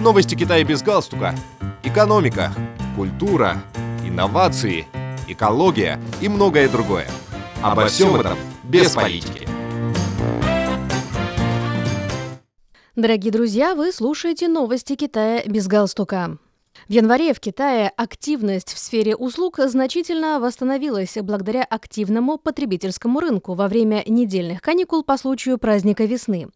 Новости Китая без галстука. Экономика, культура, инновации, экология и многое другое. Обо всем этом без политики. Дорогие друзья, вы слушаете новости Китая без галстука. В январе в Китае активность в сфере услуг значительно восстановилась благодаря активному потребительскому рынку во время недельных каникул по случаю праздника весны.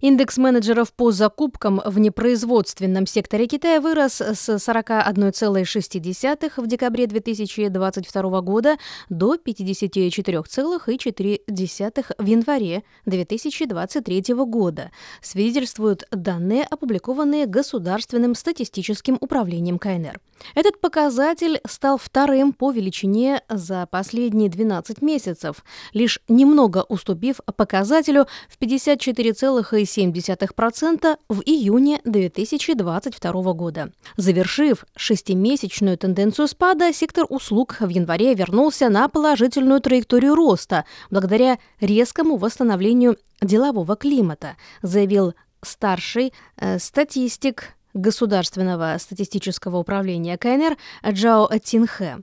Индекс менеджеров по закупкам в непроизводственном секторе Китая вырос с 41,6 в декабре 2022 года до 54,4 в январе 2023 года, свидетельствуют данные, опубликованные Государственным статистическим управлением КНР. Этот показатель стал вторым по величине за последние 12 месяцев, лишь немного уступив показателю в 54,7% в июне 2022 года. Завершив шестимесячную тенденцию спада, сектор услуг в январе вернулся на положительную траекторию роста благодаря резкому восстановлению делового климата, заявил старший э, статистик Государственного статистического управления КНР Джао Тинхэ.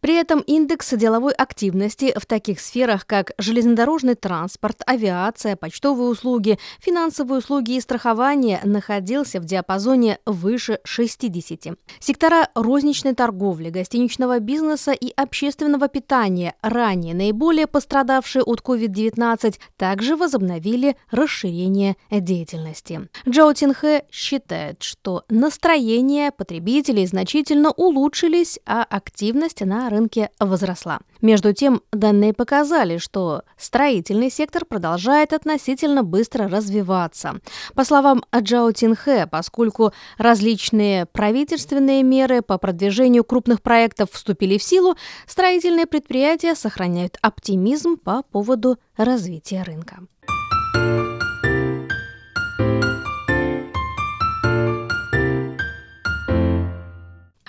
При этом индекс деловой активности в таких сферах, как железнодорожный транспорт, авиация, почтовые услуги, финансовые услуги и страхование, находился в диапазоне выше 60. Сектора розничной торговли, гостиничного бизнеса и общественного питания, ранее наиболее пострадавшие от COVID-19, также возобновили расширение деятельности. Джао Тинхэ считает, что настроение потребителей значительно улучшились, а активность на рынке возросла. Между тем, данные показали, что строительный сектор продолжает относительно быстро развиваться. По словам Джао Тинхэ, поскольку различные правительственные меры по продвижению крупных проектов вступили в силу, строительные предприятия сохраняют оптимизм по поводу развития рынка.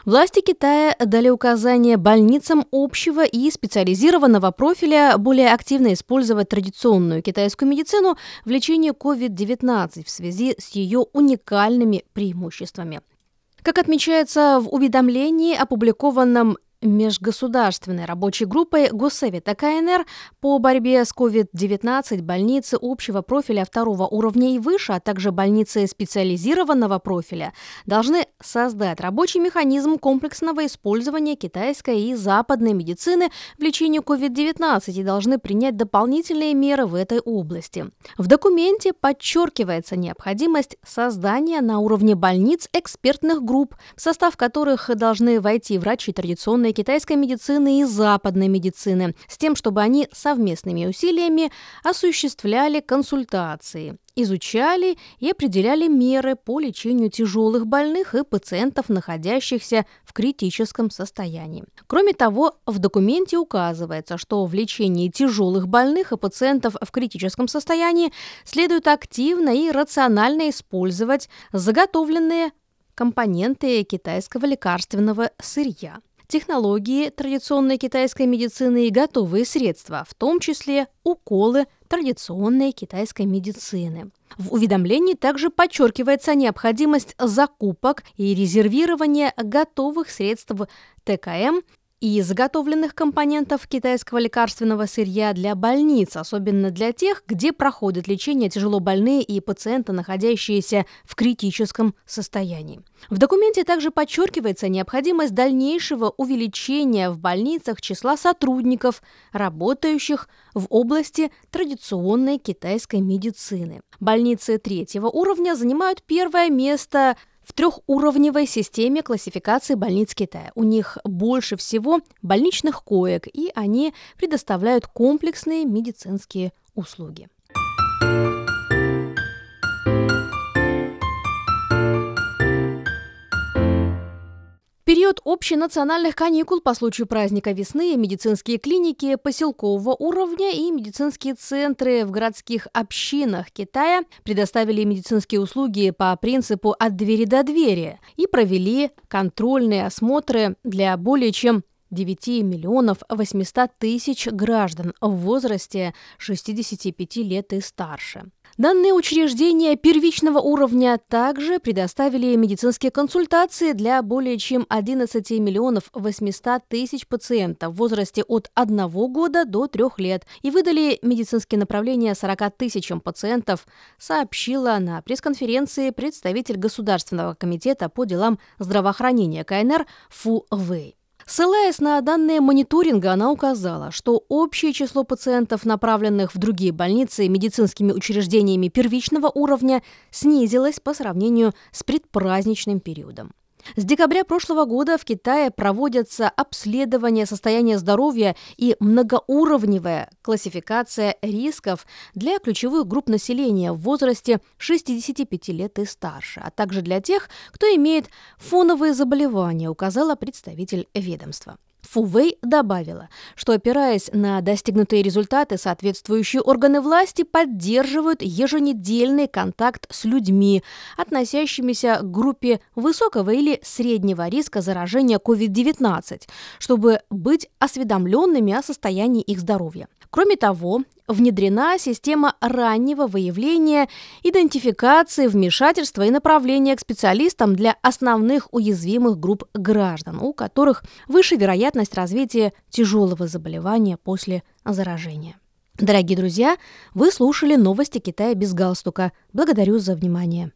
Власти Китая дали указание больницам общего и специализированного профиля более активно использовать традиционную китайскую медицину в лечении COVID-19 в связи с ее уникальными преимуществами. Как отмечается в уведомлении, опубликованном межгосударственной рабочей группой Госсовета КНР по борьбе с COVID-19 больницы общего профиля второго уровня и выше, а также больницы специализированного профиля должны создать рабочий механизм комплексного использования китайской и западной медицины в лечении COVID-19 и должны принять дополнительные меры в этой области. В документе подчеркивается необходимость создания на уровне больниц экспертных групп, в состав которых должны войти врачи традиционной китайской медицины и западной медицины, с тем, чтобы они совместными усилиями осуществляли консультации изучали и определяли меры по лечению тяжелых больных и пациентов, находящихся в критическом состоянии. Кроме того, в документе указывается, что в лечении тяжелых больных и пациентов в критическом состоянии следует активно и рационально использовать заготовленные компоненты китайского лекарственного сырья технологии традиционной китайской медицины и готовые средства, в том числе уколы традиционной китайской медицины. В уведомлении также подчеркивается необходимость закупок и резервирования готовых средств ТКМ и заготовленных компонентов китайского лекарственного сырья для больниц, особенно для тех, где проходят лечение тяжелобольные и пациенты, находящиеся в критическом состоянии. В документе также подчеркивается необходимость дальнейшего увеличения в больницах числа сотрудников, работающих в области традиционной китайской медицины. Больницы третьего уровня занимают первое место – трехуровневой системе классификации больниц Китая. У них больше всего больничных коек, и они предоставляют комплексные медицинские услуги. Период общенациональных каникул по случаю праздника весны медицинские клиники поселкового уровня и медицинские центры в городских общинах Китая предоставили медицинские услуги по принципу «от двери до двери» и провели контрольные осмотры для более чем 9 миллионов 800 тысяч граждан в возрасте 65 лет и старше. Данные учреждения первичного уровня также предоставили медицинские консультации для более чем 11 миллионов 800 тысяч пациентов в возрасте от 1 года до 3 лет и выдали медицинские направления 40 тысячам пациентов, сообщила на пресс-конференции представитель Государственного комитета по делам здравоохранения КНР Фу Вэй. Ссылаясь на данные мониторинга, она указала, что общее число пациентов, направленных в другие больницы медицинскими учреждениями первичного уровня, снизилось по сравнению с предпраздничным периодом. С декабря прошлого года в Китае проводятся обследования состояния здоровья и многоуровневая классификация рисков для ключевых групп населения в возрасте 65 лет и старше, а также для тех, кто имеет фоновые заболевания, указала представитель ведомства. Фувей добавила, что, опираясь на достигнутые результаты, соответствующие органы власти поддерживают еженедельный контакт с людьми, относящимися к группе высокого или среднего риска заражения COVID-19, чтобы быть осведомленными о состоянии их здоровья. Кроме того, внедрена система раннего выявления, идентификации, вмешательства и направления к специалистам для основных уязвимых групп граждан, у которых выше вероятность развития тяжелого заболевания после заражения. Дорогие друзья, вы слушали новости Китая без галстука. Благодарю за внимание.